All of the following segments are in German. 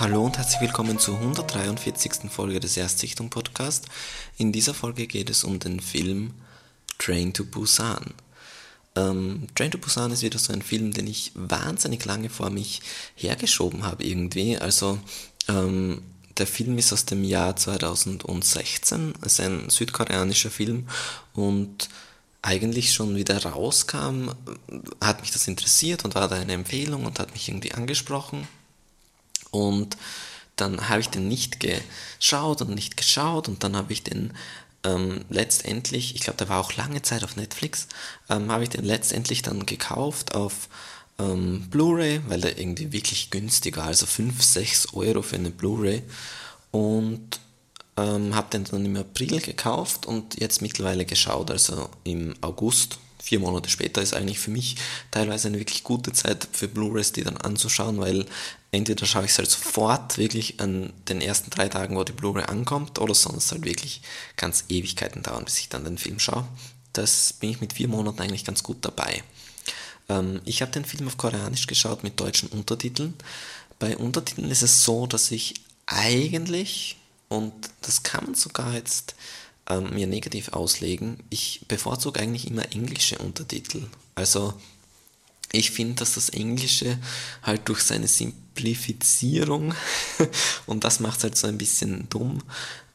Hallo und herzlich willkommen zur 143. Folge des Erstsichtung Podcast. In dieser Folge geht es um den Film Train to Busan. Ähm, Train to Busan ist wieder so ein Film, den ich wahnsinnig lange vor mich hergeschoben habe irgendwie. Also ähm, der Film ist aus dem Jahr 2016, es ist ein südkoreanischer Film und eigentlich schon wieder rauskam, hat mich das interessiert und war da eine Empfehlung und hat mich irgendwie angesprochen. Und dann habe ich den nicht geschaut und nicht geschaut und dann habe ich den ähm, letztendlich, ich glaube, der war auch lange Zeit auf Netflix, ähm, habe ich den letztendlich dann gekauft auf ähm, Blu-ray, weil der irgendwie wirklich günstig war, also 5, 6 Euro für eine Blu-ray. Und ähm, habe den dann im April gekauft und jetzt mittlerweile geschaut, also im August. Vier Monate später ist eigentlich für mich teilweise eine wirklich gute Zeit für Blu-rays, die dann anzuschauen, weil entweder schaue ich es halt sofort wirklich an den ersten drei Tagen, wo die Blu-ray ankommt, oder sonst halt wirklich ganz Ewigkeiten dauern, bis ich dann den Film schaue. Das bin ich mit vier Monaten eigentlich ganz gut dabei. Ähm, ich habe den Film auf Koreanisch geschaut mit deutschen Untertiteln. Bei Untertiteln ist es so, dass ich eigentlich, und das kann man sogar jetzt ähm, mir negativ auslegen, ich bevorzuge eigentlich immer englische Untertitel. Also ich finde, dass das Englische halt durch seine Simplifizierung, und das macht es halt so ein bisschen dumm,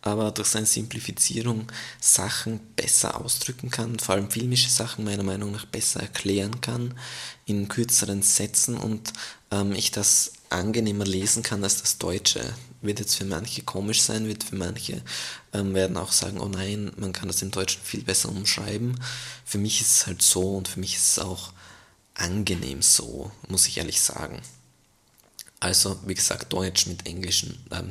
aber durch seine Simplifizierung Sachen besser ausdrücken kann, vor allem filmische Sachen meiner Meinung nach besser erklären kann in kürzeren Sätzen und ähm, ich das angenehmer lesen kann als das Deutsche. Wird jetzt für manche komisch sein, wird für manche ähm, werden auch sagen, oh nein, man kann das im Deutschen viel besser umschreiben. Für mich ist es halt so und für mich ist es auch angenehm so, muss ich ehrlich sagen. Also, wie gesagt, Deutsch mit englischen, ähm,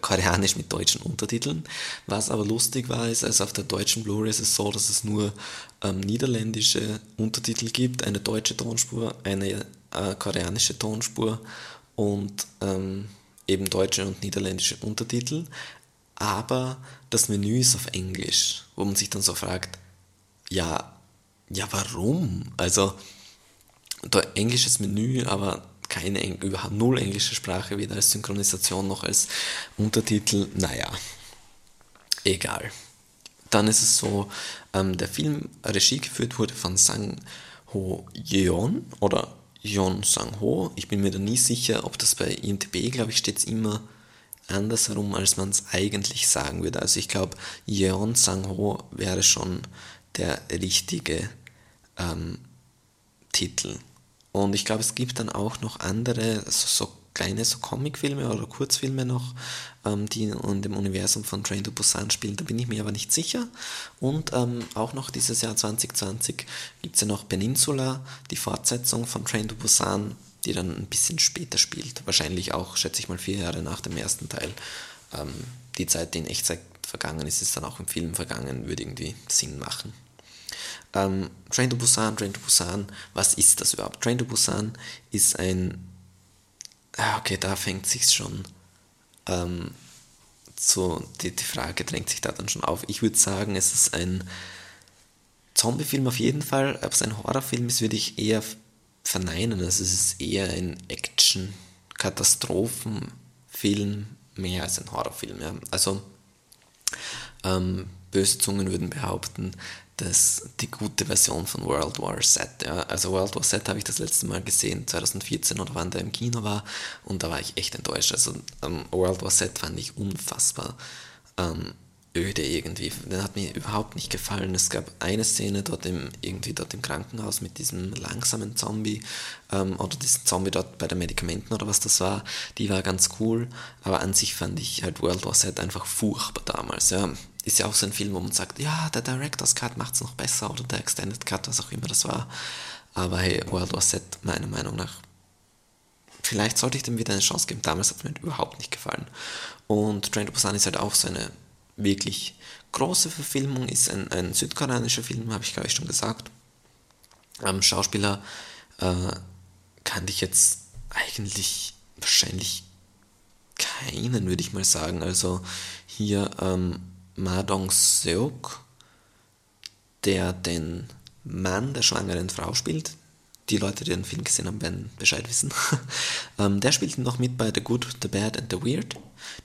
Koreanisch mit deutschen Untertiteln. Was aber lustig war, ist, also auf der deutschen Blu-ray ist es so, dass es nur ähm, niederländische Untertitel gibt, eine deutsche Tonspur, eine äh, koreanische Tonspur und ähm, eben deutsche und niederländische Untertitel. Aber das Menü ist auf Englisch, wo man sich dann so fragt, ja, ja, warum? Also, da englisches Menü, aber keine, überhaupt null englische Sprache, weder als Synchronisation noch als Untertitel, naja, egal. Dann ist es so, ähm, der Film Regie geführt wurde von Sang Ho Yeon oder Yeon Sang Ho. Ich bin mir da nie sicher, ob das bei IMDb, glaube ich, steht es immer andersherum, als man es eigentlich sagen würde. Also ich glaube, Yeon Sang Ho wäre schon der richtige ähm, Titel. Und ich glaube, es gibt dann auch noch andere, so, so kleine so Comicfilme oder Kurzfilme noch, ähm, die in dem Universum von Train to Busan spielen. Da bin ich mir aber nicht sicher. Und ähm, auch noch dieses Jahr 2020 gibt es ja noch Peninsula, die Fortsetzung von Train to Busan, die dann ein bisschen später spielt. Wahrscheinlich auch, schätze ich mal, vier Jahre nach dem ersten Teil. Ähm, die Zeit, die in Echtzeit vergangen ist, ist dann auch im Film vergangen, würde irgendwie Sinn machen. Ähm, Train to Busan, Train to Busan, was ist das überhaupt? Train to Busan ist ein, ah, okay, da fängt sich schon, ähm, so, die, die Frage drängt sich da dann schon auf. Ich würde sagen, es ist ein Zombie-Film auf jeden Fall, ob es ein Horrorfilm ist, würde ich eher verneinen. Also es ist eher ein Action-Katastrophenfilm mehr als ein Horrorfilm. Ja. Also ähm, böse Zungen würden behaupten, dass die gute Version von World War Z. Ja. Also World War Z habe ich das letzte Mal gesehen, 2014 oder wann der im Kino war und da war ich echt enttäuscht. Also ähm, World War Z fand ich unfassbar ähm, öde irgendwie. Der hat mir überhaupt nicht gefallen. Es gab eine Szene dort im, irgendwie dort im Krankenhaus mit diesem langsamen Zombie ähm, oder diesem Zombie dort bei den Medikamenten oder was das war. Die war ganz cool, aber an sich fand ich halt World War Z einfach furchtbar damals. Ja ist ja auch so ein Film, wo man sagt, ja, der Director's Cut macht es noch besser oder der Extended Cut, was auch immer das war. Aber hey, World War Z, meiner Meinung nach, vielleicht sollte ich dem wieder eine Chance geben. Damals hat es mir überhaupt nicht gefallen. Und Train to Busan ist halt auch so eine wirklich große Verfilmung, ist ein, ein südkoreanischer Film, habe ich glaube ich schon gesagt. Ähm, Schauspieler äh, kannte ich jetzt eigentlich wahrscheinlich keinen, würde ich mal sagen. Also hier ähm, Ma Dong-seok, der den Mann der schwangeren Frau spielt, die Leute, die den Film gesehen haben, werden Bescheid wissen. ähm, der spielt noch mit bei The Good, The Bad and The Weird,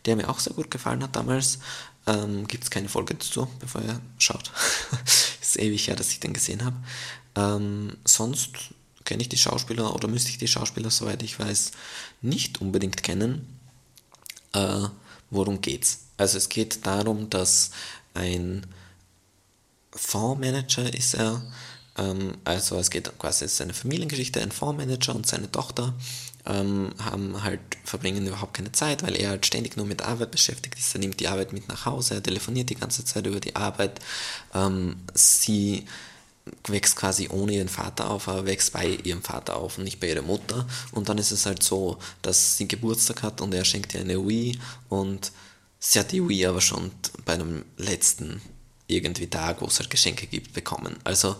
der mir auch sehr gut gefallen hat damals. Ähm, Gibt es keine Folge dazu, bevor ihr schaut. ist ewig her, dass ich den gesehen habe. Ähm, sonst kenne ich die Schauspieler oder müsste ich die Schauspieler, soweit ich weiß, nicht unbedingt kennen. Äh, worum geht's? Also es geht darum, dass ein Fondsmanager ist er, ähm, also es geht quasi, es ist eine Familiengeschichte, ein Fondsmanager und seine Tochter ähm, haben halt, verbringen überhaupt keine Zeit, weil er halt ständig nur mit Arbeit beschäftigt ist. Er nimmt die Arbeit mit nach Hause, er telefoniert die ganze Zeit über die Arbeit. Ähm, sie wächst quasi ohne ihren Vater auf, aber wächst bei ihrem Vater auf und nicht bei ihrer Mutter. Und dann ist es halt so, dass sie Geburtstag hat und er schenkt ihr eine Wii und sie hat die Wii aber schon bei einem letzten irgendwie Tag, wo es halt Geschenke gibt, bekommen. Also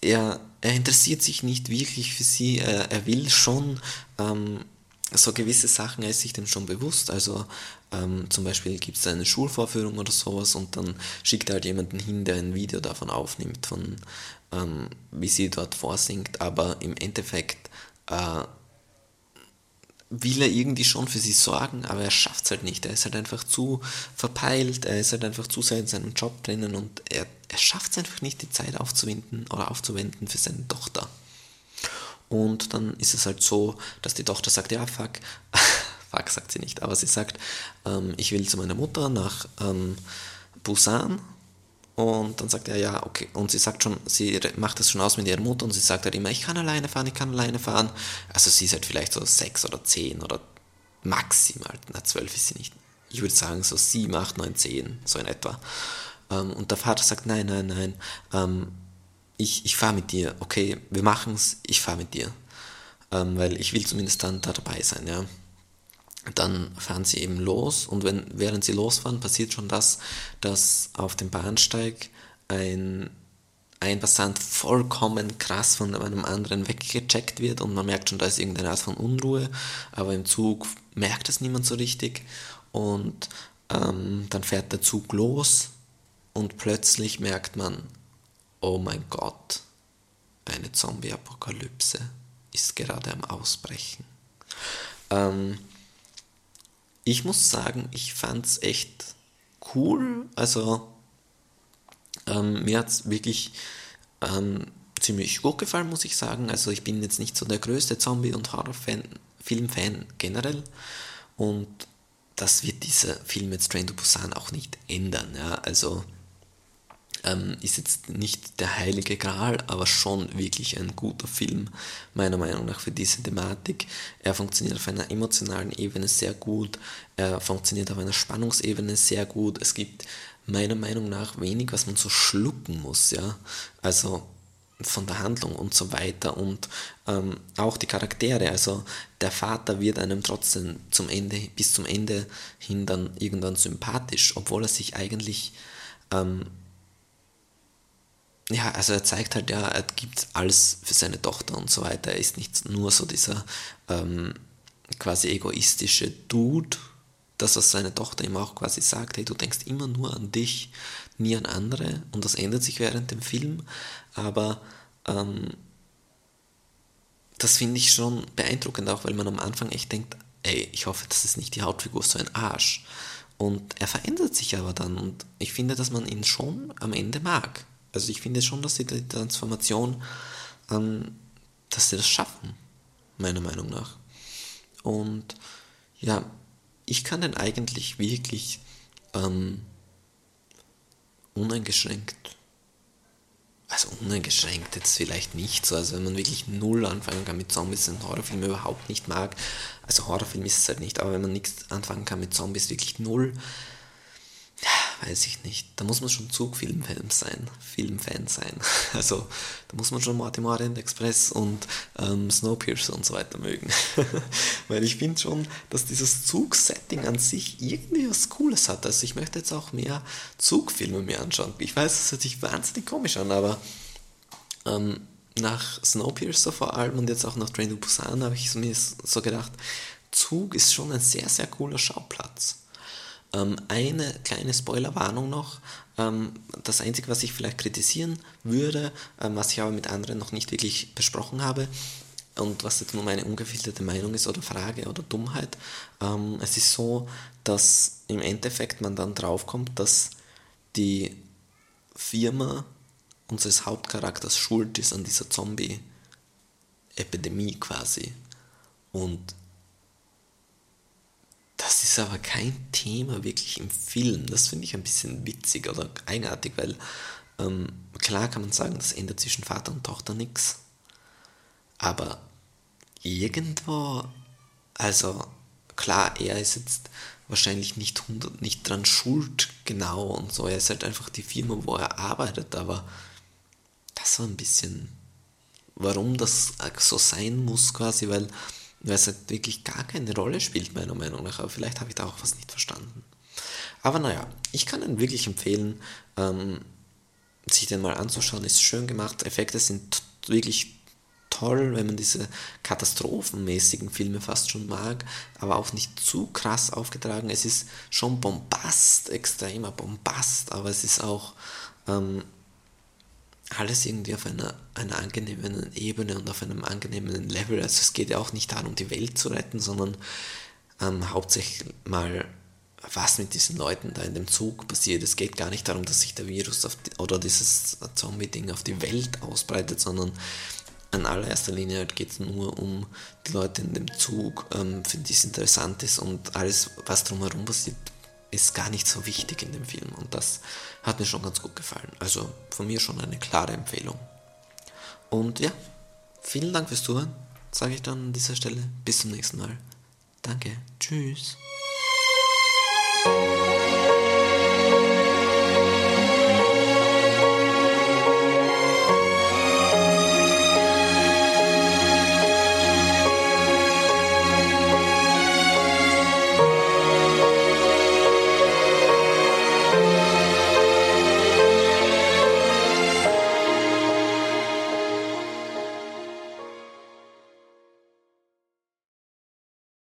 er, er interessiert sich nicht wirklich für sie, er, er will schon ähm, so gewisse Sachen, er ist sich dem schon bewusst. Also ähm, zum Beispiel gibt es eine Schulvorführung oder sowas und dann schickt er halt jemanden hin, der ein Video davon aufnimmt, von ähm, wie sie dort vorsingt. Aber im Endeffekt äh, will er irgendwie schon für sie sorgen, aber er schafft es halt nicht. Er ist halt einfach zu verpeilt, er ist halt einfach zu sehr in seinem Job drinnen und er, er schafft es einfach nicht, die Zeit aufzuwenden oder aufzuwenden für seine Tochter. Und dann ist es halt so, dass die Tochter sagt, ja, fuck, fuck sagt sie nicht, aber sie sagt, ähm, ich will zu meiner Mutter nach ähm, Busan und dann sagt er, ja, okay. Und sie sagt schon, sie macht das schon aus mit ihrer Mutter und sie sagt halt immer, ich kann alleine fahren, ich kann alleine fahren. Also sie ist halt vielleicht so sechs oder zehn oder maximal, na zwölf ist sie nicht. Ich würde sagen so sieben, acht, neun, zehn, so in etwa. Ähm, und der Vater sagt, nein, nein, nein, ähm, ich, ich fahre mit dir, okay, wir machen es, ich fahre mit dir. Ähm, weil ich will zumindest dann da dabei sein, ja dann fahren sie eben los und wenn, während sie losfahren, passiert schon das, dass auf dem Bahnsteig ein, ein Passant vollkommen krass von einem anderen weggecheckt wird und man merkt schon, da ist irgendeine Art von Unruhe, aber im Zug merkt es niemand so richtig und ähm, dann fährt der Zug los und plötzlich merkt man, oh mein Gott, eine Zombie-Apokalypse ist gerade am Ausbrechen. Ähm, ich muss sagen, ich fand es echt cool. Also ähm, mir hat es wirklich ähm, ziemlich gut gefallen, muss ich sagen. Also ich bin jetzt nicht so der größte Zombie- und Horror-Film-Fan generell. Und das wird dieser Film jetzt Train to Busan auch nicht ändern. Ja? Also ähm, ist jetzt nicht der heilige Gral, aber schon wirklich ein guter Film, meiner Meinung nach, für diese Thematik. Er funktioniert auf einer emotionalen Ebene sehr gut, er funktioniert auf einer Spannungsebene sehr gut. Es gibt meiner Meinung nach wenig, was man so schlucken muss, ja. Also von der Handlung und so weiter und ähm, auch die Charaktere. Also der Vater wird einem trotzdem zum Ende, bis zum Ende hin dann irgendwann sympathisch, obwohl er sich eigentlich ähm, ja, also er zeigt halt, ja, er gibt alles für seine Tochter und so weiter. Er ist nicht nur so dieser ähm, quasi egoistische Dude, dass er seine Tochter ihm auch quasi sagt, hey, du denkst immer nur an dich, nie an andere. Und das ändert sich während dem Film. Aber ähm, das finde ich schon beeindruckend, auch weil man am Anfang echt denkt, ey, ich hoffe, das ist nicht die Hauptfigur so ein Arsch. Und er verändert sich aber dann und ich finde, dass man ihn schon am Ende mag. Also ich finde schon, dass sie die Transformation, ähm, dass sie das schaffen, meiner Meinung nach. Und ja, ich kann den eigentlich wirklich ähm, uneingeschränkt, also uneingeschränkt jetzt vielleicht nicht so, also wenn man wirklich null anfangen kann mit Zombies und Horrorfilme überhaupt nicht mag, also Horrorfilm ist es halt nicht, aber wenn man nichts anfangen kann mit Zombies, wirklich null, weiß ich nicht. Da muss man schon Zugfilmfan sein, Filmfan sein. Also da muss man schon Mortimer Orient Express und ähm, Snowpiercer und so weiter mögen. Weil ich finde schon, dass dieses Zugsetting an sich irgendwie was Cooles hat. Also ich möchte jetzt auch mehr Zugfilme mir anschauen. Ich weiß, es hört sich wahnsinnig komisch an, aber ähm, nach Snowpiercer vor allem und jetzt auch nach Train to Busan habe ich mir so gedacht, Zug ist schon ein sehr, sehr cooler Schauplatz. Ähm, eine kleine Spoilerwarnung noch. Ähm, das Einzige, was ich vielleicht kritisieren würde, ähm, was ich aber mit anderen noch nicht wirklich besprochen habe, und was jetzt nur meine ungefilterte Meinung ist oder Frage oder Dummheit, ähm, es ist so, dass im Endeffekt man dann draufkommt, dass die Firma unseres Hauptcharakters schuld ist an dieser Zombie-Epidemie quasi. Und ist aber kein Thema wirklich im Film. Das finde ich ein bisschen witzig oder eigenartig, weil ähm, klar kann man sagen, das ändert zwischen Vater und Tochter nichts. Aber irgendwo, also klar, er ist jetzt wahrscheinlich nicht, 100, nicht dran schuld, genau und so. Er ist halt einfach die Firma, wo er arbeitet, aber das war ein bisschen, warum das so sein muss quasi, weil, weil es halt wirklich gar keine Rolle spielt, meiner Meinung nach. Aber vielleicht habe ich da auch was nicht verstanden. Aber naja, ich kann ihn wirklich empfehlen, ähm, sich den mal anzuschauen. Ist schön gemacht, Effekte sind wirklich toll, wenn man diese katastrophenmäßigen Filme fast schon mag, aber auch nicht zu krass aufgetragen. Es ist schon Bombast, extremer Bombast, aber es ist auch ähm, alles irgendwie auf einer, einer angenehmen Ebene und auf einem angenehmen Level. Also es geht ja auch nicht darum, die Welt zu retten, sondern ähm, hauptsächlich mal was mit diesen Leuten da in dem Zug passiert. Es geht gar nicht darum, dass sich der Virus die, oder dieses Zombie-Ding auf die Welt ausbreitet, sondern in allererster Linie halt geht es nur um die Leute in dem Zug, ähm, für die es interessant ist und alles, was drumherum passiert, ist gar nicht so wichtig in dem Film und das hat mir schon ganz gut gefallen. Also von mir schon eine klare Empfehlung. Und ja, vielen Dank fürs Zuhören, sage ich dann an dieser Stelle. Bis zum nächsten Mal. Danke. Tschüss.